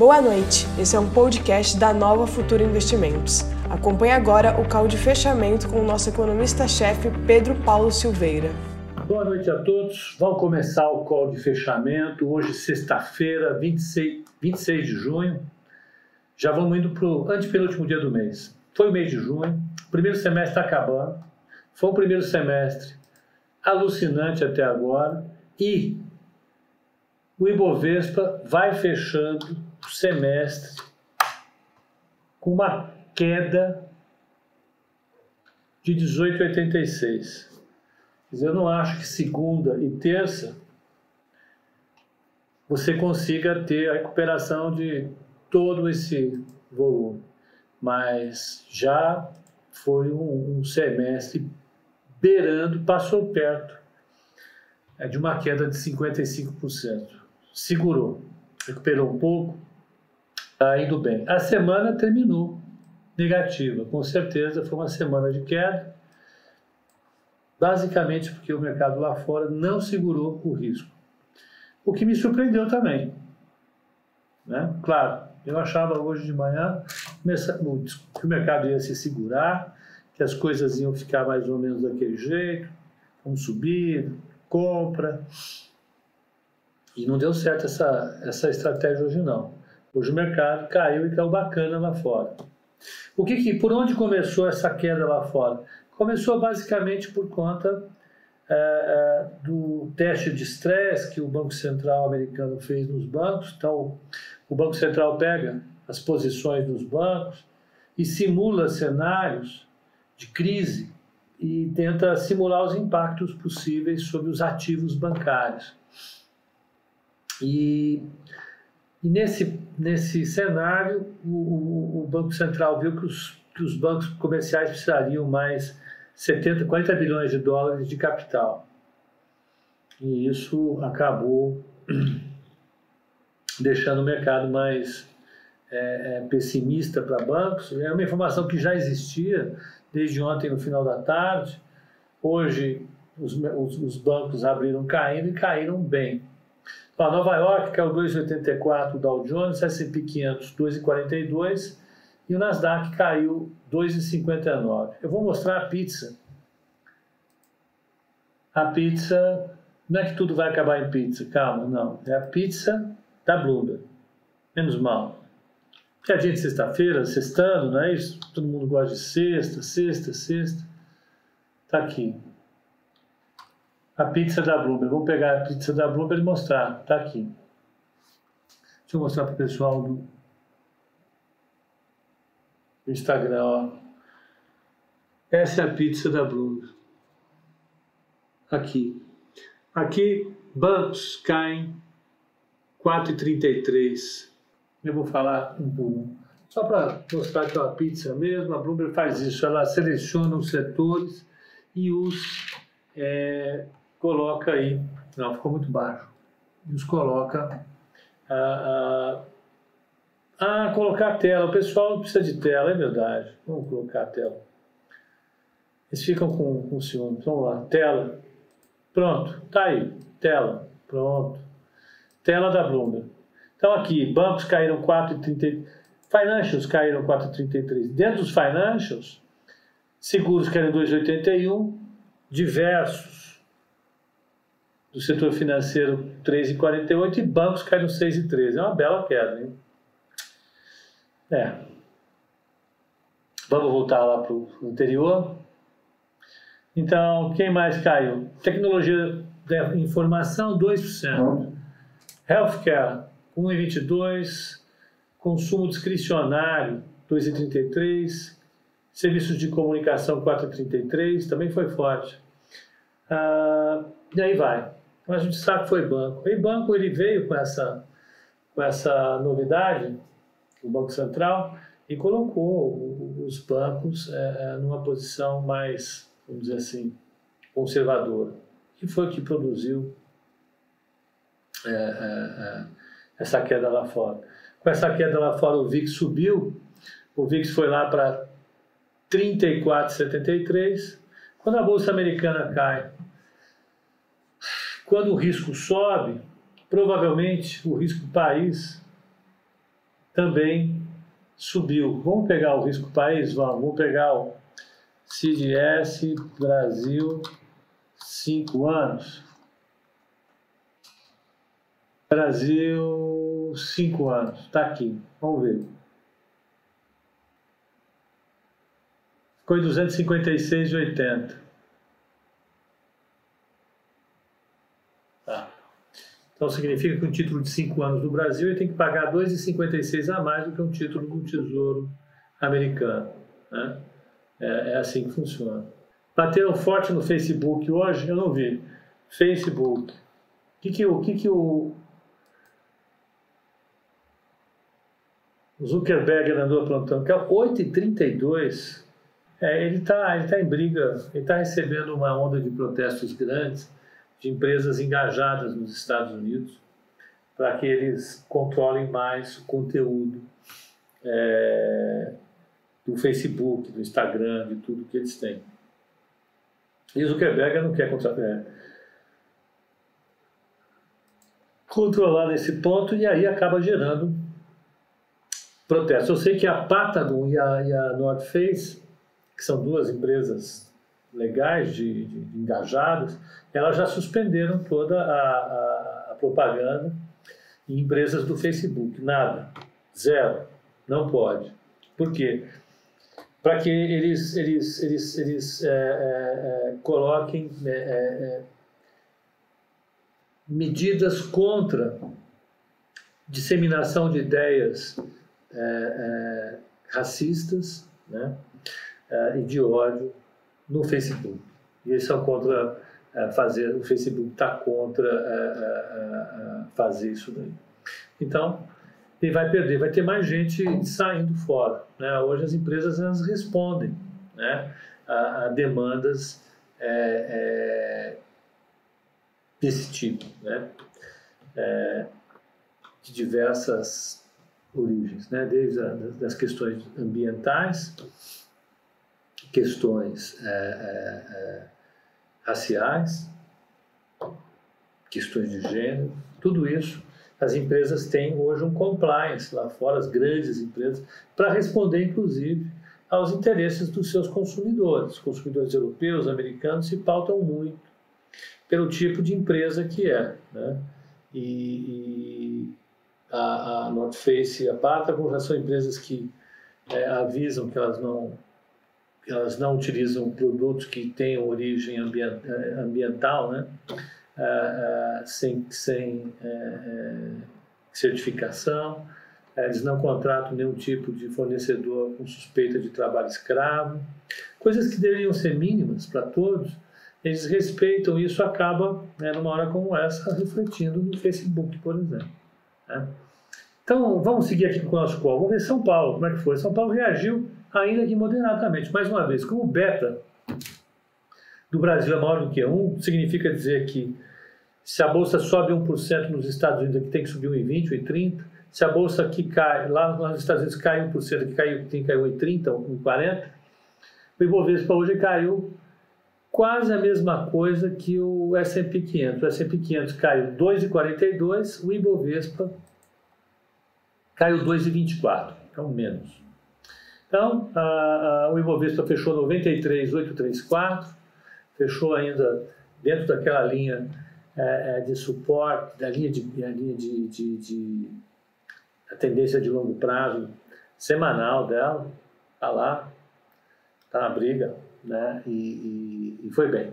Boa noite, esse é um podcast da Nova Futura Investimentos. Acompanhe agora o call de fechamento com o nosso economista-chefe Pedro Paulo Silveira. Boa noite a todos. Vamos começar o call de fechamento. Hoje, sexta-feira, 26, 26 de junho. Já vamos indo para o antepenúltimo dia do mês. Foi o mês de junho, o primeiro semestre está acabando. Foi um primeiro semestre alucinante até agora e o Ibovespa vai fechando semestre com uma queda de 18,86. Eu não acho que segunda e terça você consiga ter a recuperação de todo esse volume, mas já foi um, semestre beirando, passou perto é, de uma queda de 55%. Segurou, recuperou um pouco, está indo bem. A semana terminou negativa, com certeza foi uma semana de queda, basicamente porque o mercado lá fora não segurou o risco. O que me surpreendeu também. Né? Claro, eu achava hoje de manhã que o mercado ia se segurar, que as coisas iam ficar mais ou menos daquele jeito, vamos subir, compra. E não deu certo essa, essa estratégia hoje não. Hoje o mercado caiu e caiu bacana lá fora. O que, que por onde começou essa queda lá fora? Começou basicamente por conta é, é, do teste de estresse que o Banco Central americano fez nos bancos. Então, o Banco Central pega as posições dos bancos e simula cenários de crise e tenta simular os impactos possíveis sobre os ativos bancários. E e nesse, nesse cenário, o, o, Banco Central viu que os, que os bancos comerciais precisariam mais 70, 40 bilhões de dólares de capital. E isso acabou deixando o mercado mais é, é, pessimista para bancos. É uma informação que já existia desde ontem no final da tarde. Hoje os, os, os bancos abriram caindo e caíram bem. Para Nova York caiu 2,84 o Dow Jones, S&P 500 2,42 e o Nasdaq caiu 2,59. Eu vou mostrar a pizza. A pizza, não é que tudo vai acabar em pizza, calma, não. É a pizza da Bloomberg. Menos mal. Porque a gente sexta-feira, sextando, não é isso? Todo mundo gosta de sexta, sexta, sexta. Tá aqui a pizza da Bloomberg. Vou pegar a pizza da Bloomberg e mostrar. Está aqui. Deixa eu mostrar para o pessoal do Instagram. Ó. Essa é a pizza da Bloomberg. Aqui. Aqui, bancos caem 4,33. Eu vou falar um por um. Só para mostrar que é uma pizza mesmo, a Bloomberg faz isso. Ela seleciona os setores e os é, coloca aí, não, ficou muito baixo, e os coloca a, a, a colocar a tela. O pessoal precisa de tela, é verdade. Vamos colocar a tela. Eles ficam com, com ciúme. Vamos lá, tela. Pronto, tá aí, tela. Pronto. Tela da Bloomberg. Então aqui, bancos caíram 4,33. Financials caíram 4,33. Dentro dos financials, seguros caíram 2,81. Diversos do setor financeiro 3,48 e bancos no 6,13. É uma bela queda, hein? É. Vamos voltar lá para o anterior. Então, quem mais caiu? Tecnologia da informação, 2%. Healthcare, 1,22%. Consumo discricionário, 2,33%. Serviços de comunicação, 4,33%. Também foi forte. Ah, e aí vai mas o destaque foi banco. E banco ele veio com essa, com essa novidade, o Banco Central, e colocou os bancos é, é, numa posição mais, vamos dizer assim, conservadora. Que foi o que produziu é, é, é essa queda lá fora. Com essa queda lá fora, o VIX subiu, o VIX foi lá para 34,73. Quando a Bolsa Americana cai quando o risco sobe, provavelmente o risco país também subiu. Vamos pegar o risco país? Vamos, vamos pegar o CDS Brasil, 5 anos. Brasil, 5 anos. Está aqui. Vamos ver. Ficou em 256,80. Tá. Então significa que um título de 5 anos do Brasil ele tem que pagar 2,56 a mais do que um título do Tesouro americano. Né? É, é assim que funciona. Bateram forte no Facebook hoje? Eu não vi. Facebook. O que, que, o, que, que o Zuckerberg andou aprontando? Que é 8h32. É, ele está ele tá em briga, ele está recebendo uma onda de protestos grandes de empresas engajadas nos Estados Unidos para que eles controlem mais o conteúdo é, do Facebook, do Instagram, de tudo que eles têm. E Zuckerberg não quer é, controlar nesse ponto e aí acaba gerando protestos. Eu sei que a Patagon e a, e a North Face, que são duas empresas legais, de, de, engajadas, elas já suspenderam toda a, a, a propaganda em empresas do Facebook. Nada. Zero. Não pode. Por quê? para que eles, eles, eles, eles é, é, é coloquem é, é, medidas contra disseminação de ideias racistas né, e de ódio no Facebook. E eles são contra fazer, o Facebook está contra fazer isso daí. Então, e vai perder, vai ter mais gente saindo fora. Né? Hoje as empresas elas respondem né? a, a demandas desse tipo, né? De diversas origens, né? desde a, das questões ambientais, questões é, é, raciais, questões de gênero, tudo isso as empresas têm hoje um compliance lá fora, as grandes empresas, para responder, inclusive, aos interesses dos seus consumidores. Os consumidores europeus, americanos, se pautam muito pelo tipo de empresa que é. Né? E, e a, a North Face e a Patagon já são empresas que é, avisam que elas não elas não utilizam produtos que tenham origem ambiental, né? uh, sem, sem uh, certificação, eles não contratam nenhum tipo de fornecedor com suspeita de trabalho escravo, coisas que deveriam ser mínimas para todos, eles respeitam isso, acaba, né, numa hora como essa, refletindo no Facebook, por exemplo. Né? Então, vamos seguir aqui com o nosso call. Vamos ver São Paulo, como é que foi. São Paulo reagiu, ainda que moderadamente. Mais uma vez, como beta do Brasil é maior do que 1, significa dizer que se a bolsa sobe 1% nos Estados Unidos, aqui tem que subir 1,20, 1,30. Se a bolsa aqui cai, lá, nos Estados Unidos cai 1%, aqui cai, tem que cair 1,30, 1,40. O Ibovespa hoje caiu quase a mesma coisa que o S&P 500. O S&P 500 caiu 2,42, o Ibovespa caiu 2,24, então menos. Então, a, a, o Ibovespa fechou 93,834, fechou ainda dentro daquela linha é, é, de suporte, da linha de, da linha de, de, de a tendência de longo prazo semanal dela, está lá, está na briga, né? E, e, e foi bem.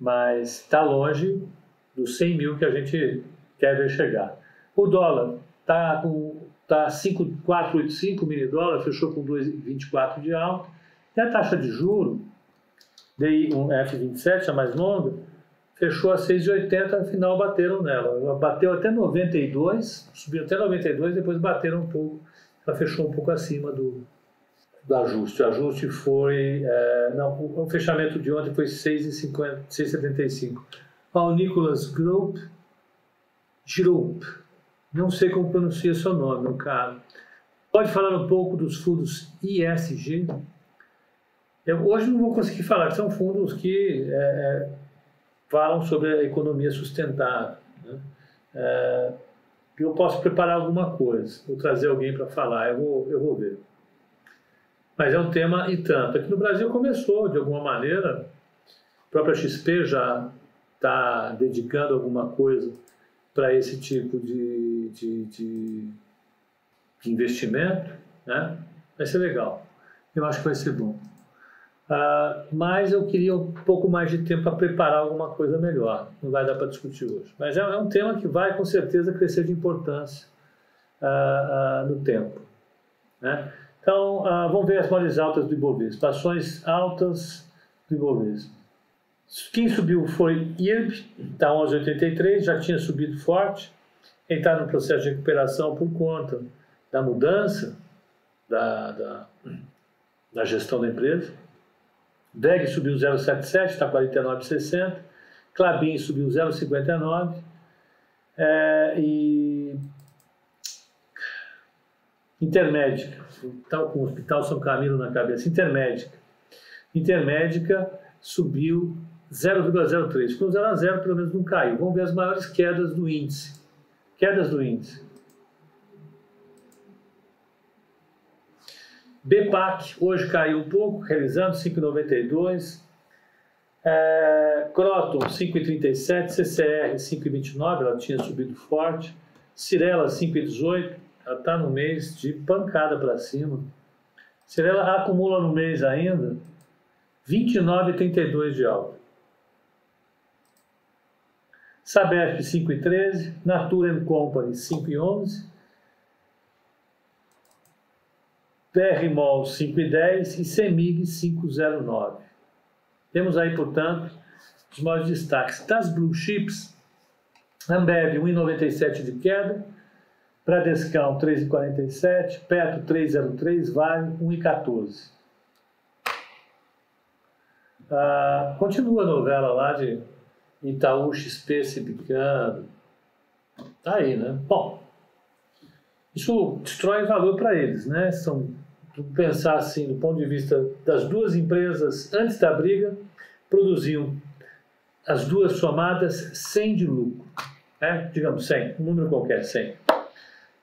Mas está longe dos 100 mil que a gente quer ver chegar. O dólar está com tá 5,485 mini dólar, fechou com 2,24 de alta. E a taxa de juro, DI um F27, a mais longa, fechou a 6,80, afinal bateram nela. bateu até 92, subiu até 92, depois bateram um pouco. Ela fechou um pouco acima do, do ajuste. O ajuste foi. É, não, o fechamento de ontem foi 6,75. Ao Nicholas Group, Group, não sei como pronuncia seu nome, no caso. Pode falar um pouco dos fundos ISG? Eu, hoje não vou conseguir falar, são fundos que é, é falam sobre a economia sustentável. Né? É, eu posso preparar alguma coisa, ou trazer alguém para falar, eu vou, eu vou ver. Mas é um tema e tanto. Aqui no Brasil começou, de alguma maneira, a própria XP já está dedicando alguma coisa para esse tipo de, de, de, de, investimento, né? vai ser legal. Eu acho que vai ser bom. Uh, mas eu queria um pouco mais de tempo para preparar alguma coisa melhor. Não vai dar para discutir hoje. Mas é, é, um tema que vai com certeza crescer de importância uh, uh, no tempo. Né? Então, vamos ver as maiores altas do Ibovespa. Ações altas do Ibovespa. Quem subiu foi IRB, está 11,83, já tinha subido forte. Ele está no processo de recuperação por conta da mudança da, da, da gestão da empresa. DEG subiu 0,77, está 49,60. Clabin subiu 0,59. É, e Intermédica, está com o Hospital São Camilo na cabeça. Intermédica. Intermédica subiu 0,03. Ficou 0 a 0, pelo menos não caiu. Vamos ver as maiores quedas do índice. Quedas do índice. BPAC hoje caiu um pouco, realizando 5,92. É, Croton 5,37, CCR 5,29, ela tinha subido forte. Cirela 5,18, ela está no mês de pancada para cima. Cirela acumula no mês ainda 29,32 de alta. Sabesp 5,13, Natura Company 5,11, PRMOL 5,10 e CEMIG 5,09. Temos aí, portanto, os maiores destaques. Das Blue Chips, Ambev 1,97 de queda, Bradescão 3,47, Petro 3,03, Vale 1,14. Ah, continua a novela lá de Itaú XP picando. Tá aí, né? Bom, isso destrói valor para eles, né? São, pensar assim, do ponto de vista das duas empresas, antes da briga, produziam as duas somadas 100 de lucro. Né? Digamos 100, um número qualquer, 100.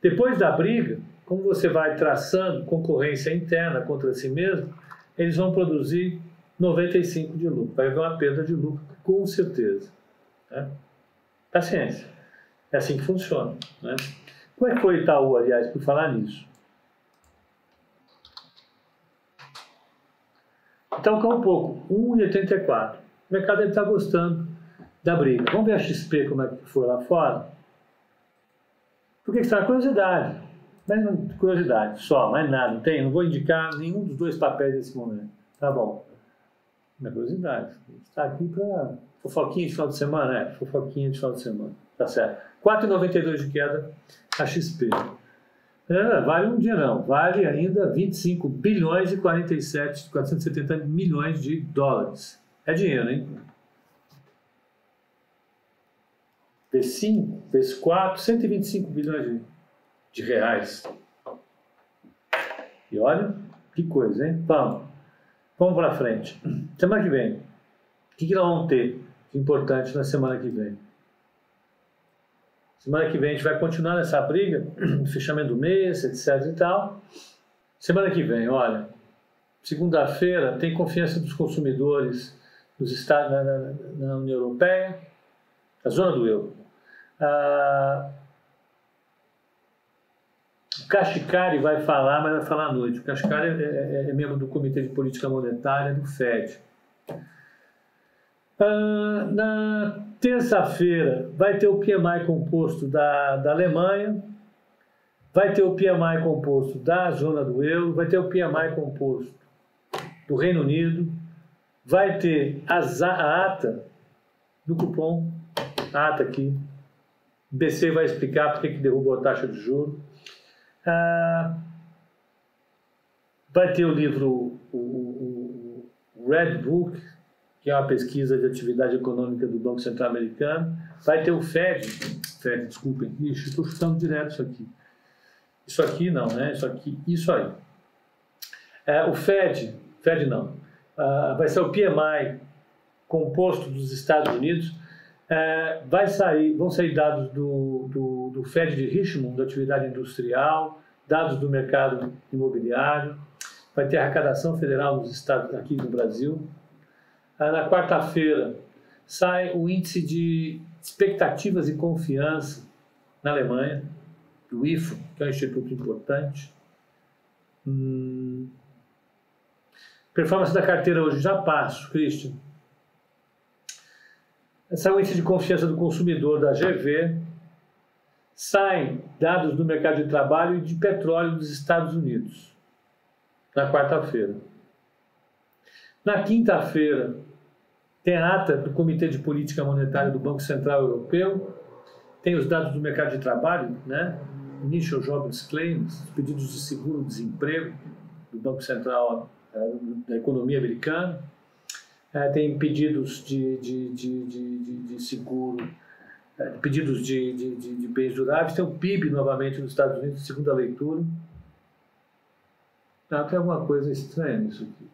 Depois da briga, como você vai traçando concorrência interna contra si mesmo, eles vão produzir 95 de lucro. Vai haver uma perda de lucro, com certeza. Né? Paciência. É assim que funciona. Né? Como é que foi Itaú, aliás, por falar nisso? Então, caiu um pouco, 1,84. O mercado está gostando da briga. Vamos ver a XP como é que foi lá fora? Porque está curiosidade. Mas curiosidade, só, mais nada. Não tem, não vou indicar nenhum dos dois papéis nesse momento. Tá bom. Minha curiosidade. Está aqui para fofoquinha de final de semana, é, fofoquinha de final de semana. Tá certo. 4,92 de queda a XP. É, vale um dinheirão, vale ainda 25 bilhões e 47, 470 milhões de dólares. É dinheiro, hein? Vezes 5, vezes 4, 125 bilhões de, de reais. E olha, que coisa, hein? Vamos, vamos para frente. Semana que vem, o que, que nós vamos ter de importante na semana que vem? Semana que vem a gente vai continuar nessa briga, fechamento do mês, etc e tal. Semana que vem, olha, segunda-feira tem confiança dos consumidores nos Estados, na, na, na União Europeia, na zona do euro. Ah, o vai falar, mas vai falar à noite. O Kashkari é, é, é membro do Comitê de Política Monetária do FED. Ah, na terça-feira vai ter o PMI composto da, da Alemanha, vai ter o PMI composto da zona do euro, vai ter o PMI composto do Reino Unido, vai ter a, a ata do cupom, a ata aqui. O BC vai explicar por que derrubou a taxa de juros. Ah, vai ter o livro, o, o, o Red Book, que é uma pesquisa de atividade econômica do Banco Central Americano. Vai ter o FED, FED, desculpem, ixi, estou chutando direto isso aqui. Isso aqui não, né? Isso aqui, isso aí. É, o FED, FED não, uh, vai ser o PMI composto dos Estados Unidos. É, vai sair, vão sair dados do, do, do Fed de Richmond, da atividade industrial, dados do mercado imobiliário, vai ter arrecadação federal nos estados aqui no Brasil. Na quarta-feira sai o índice de expectativas e confiança na Alemanha, do IFO, que é um instituto importante. Hum. Performance da carteira hoje, já passo, Christian. Sai o índice de confiança do consumidor da GV, saem dados do mercado de trabalho e de petróleo dos Estados Unidos na quarta-feira. Na quinta-feira, tem a ata do Comitê de Política Monetária do Banco Central Europeu, tem os dados do mercado de trabalho, né? Initial Jobs Claims, pedidos de seguro-desemprego do Banco Central é, da Economia Americana, é, tem pedidos de, de, de, de, de seguro, é, pedidos de, de, de, de bens duráveis, tem o PIB novamente nos Estados Unidos, segunda leitura, ah, tem alguma coisa estranha nisso aqui.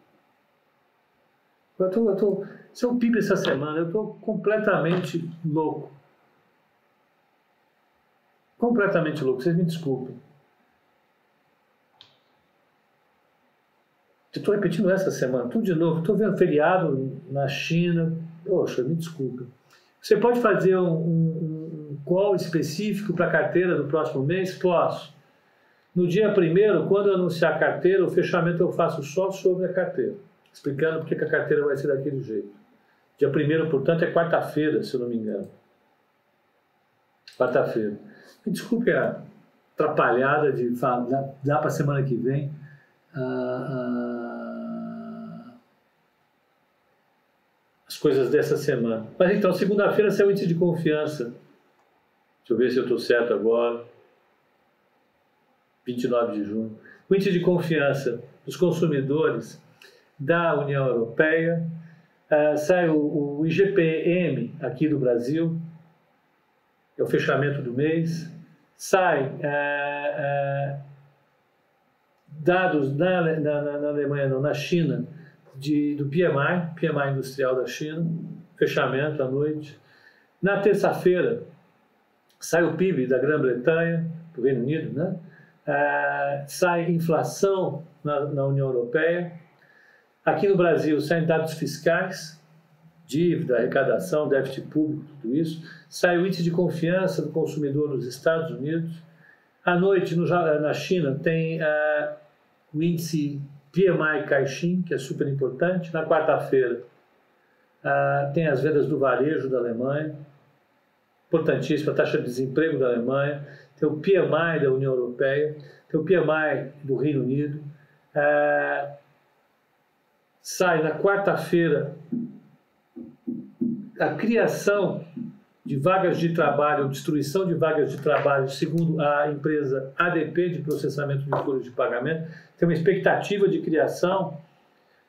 Eu tô, eu tô, se eu PIB essa semana, eu estou completamente louco. Completamente louco, vocês me desculpem. Estou repetindo essa semana, tudo de novo. Estou vendo feriado na China. Poxa, me desculpa. Você pode fazer um, um, um call específico para a carteira do próximo mês? Posso. No dia primeiro, quando eu anunciar a carteira, o fechamento eu faço só sobre a carteira, explicando porque que a carteira vai ser daquele jeito. Dia primeiro, portanto, é quarta-feira, se eu não me engano. Quarta-feira. Me desculpe a atrapalhada de falar, dá, dá para semana que vem. Ah, ah, as coisas dessa semana. Mas então, segunda-feira, seu índice de confiança. Deixa eu ver se eu estou certo agora. 29 de junho, o índice de confiança dos consumidores da União Europeia, uh, sai o, o, IGPM aqui do Brasil, é o fechamento do mês, sai uh, dados na, na, na, Alemanha, não, na China, de, do PMI, PMI industrial da China, fechamento à noite. Na terça-feira, sai o PIB da Grã-Bretanha, do Reino Unido, né? é, sai inflação na, na, União Europeia. Aqui no Brasil saem dados fiscais, dívida, arrecadação, déficit público, tudo isso. Sai o índice de confiança do consumidor nos Estados Unidos. À noite, no, na China, tem é, o índice PMI Caixin, que é super importante. Na quarta-feira, é, tem as vendas do varejo da Alemanha, importantíssima, a taxa de desemprego da Alemanha tem o PMI da União Europeia, tem o PMI do Reino Unido. É, sai na quarta-feira a criação de vagas de trabalho, destruição de vagas de trabalho, segundo a empresa ADP de processamento de folhas de pagamento, tem uma expectativa de criação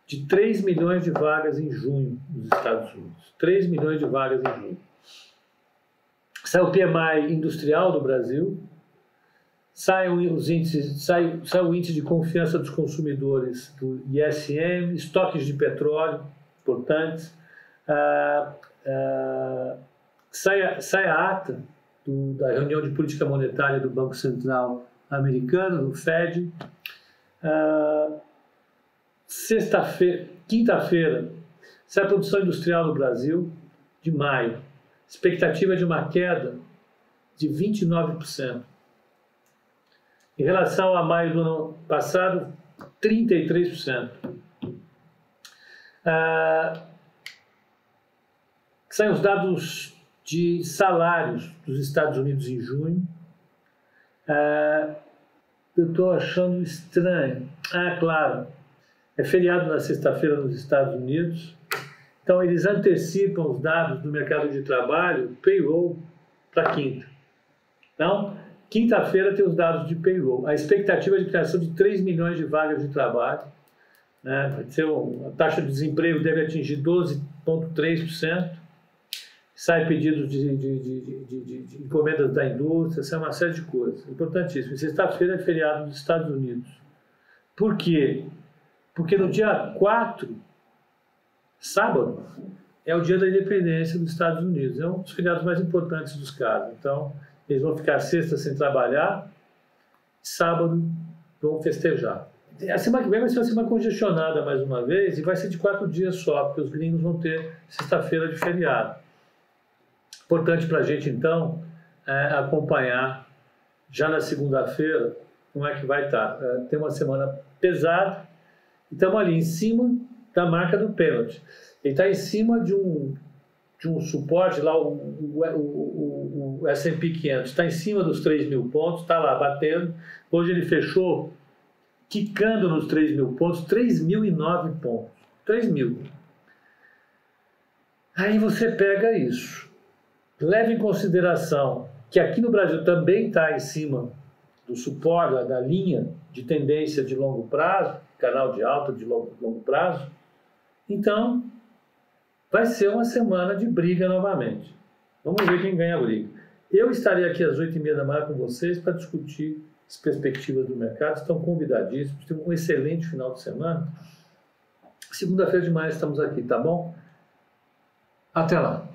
de 3 milhões de vagas em junho nos Estados Unidos. 3 milhões de vagas em junho. Sai o PMI industrial do Brasil, sai, os índices, sai, sai o índice de confiança dos consumidores do ISM, estoques de petróleo importantes, ah, ah, sai, a, sai a ata do, da reunião de política monetária do Banco Central americano, do Fed. Ah, Sexta-feira, quinta-feira, sai a produção industrial no Brasil, de maio expectativa de uma queda de 29%. Em relação a maio do ano passado, 33%. Ah, saem os dados de salários dos Estados Unidos em junho. Ah, eu estou achando estranho. Ah, claro, é feriado na sexta-feira nos Estados Unidos. Então, eles antecipam os dados do mercado de trabalho, payroll, para quinta. Então, quinta-feira tem os dados de payroll. A expectativa de criação de 3 milhões de vagas de trabalho. Né? Vai ser a taxa de desemprego deve atingir 12,3%. Sai pedidos de, de, de, de, encomendas da indústria, é uma série de coisas. Importantíssimo. Sexta-feira é feriado nos Estados Unidos. Por quê? Porque no dia 4 sábado, é o dia da independência dos Estados Unidos. É um dos feriados mais importantes dos caras. Então, eles vão ficar sexta sem trabalhar, sábado vão festejar. A semana que vem vai ser uma semana congestionada mais uma vez e vai ser de quatro dias só, porque os gringos vão ter sexta-feira de feriado. Importante para a gente, então, é acompanhar já na segunda-feira como é que vai estar. Tá. É, tem uma semana pesada e estamos ali em cima da marca do pênalti. Ele está em cima de um, de um suporte lá, o, o, o, o S&P 500 está em cima dos 3 mil pontos, está lá batendo. Hoje ele fechou quicando nos 3 mil pontos, 3.009 pontos. 3 mil. Aí você pega isso. Leve em consideração que aqui no Brasil também está em cima do suporte, da linha de tendência de longo prazo, canal de alta de longo, longo prazo. Então, vai ser uma semana de briga novamente. Vamos ver quem ganha a briga. Eu estarei aqui às 8h30 da manhã com vocês para discutir as perspectivas do mercado. Estão convidadíssimos. Tem um excelente final de semana. Segunda-feira de manhã estamos aqui, tá bom? Até lá.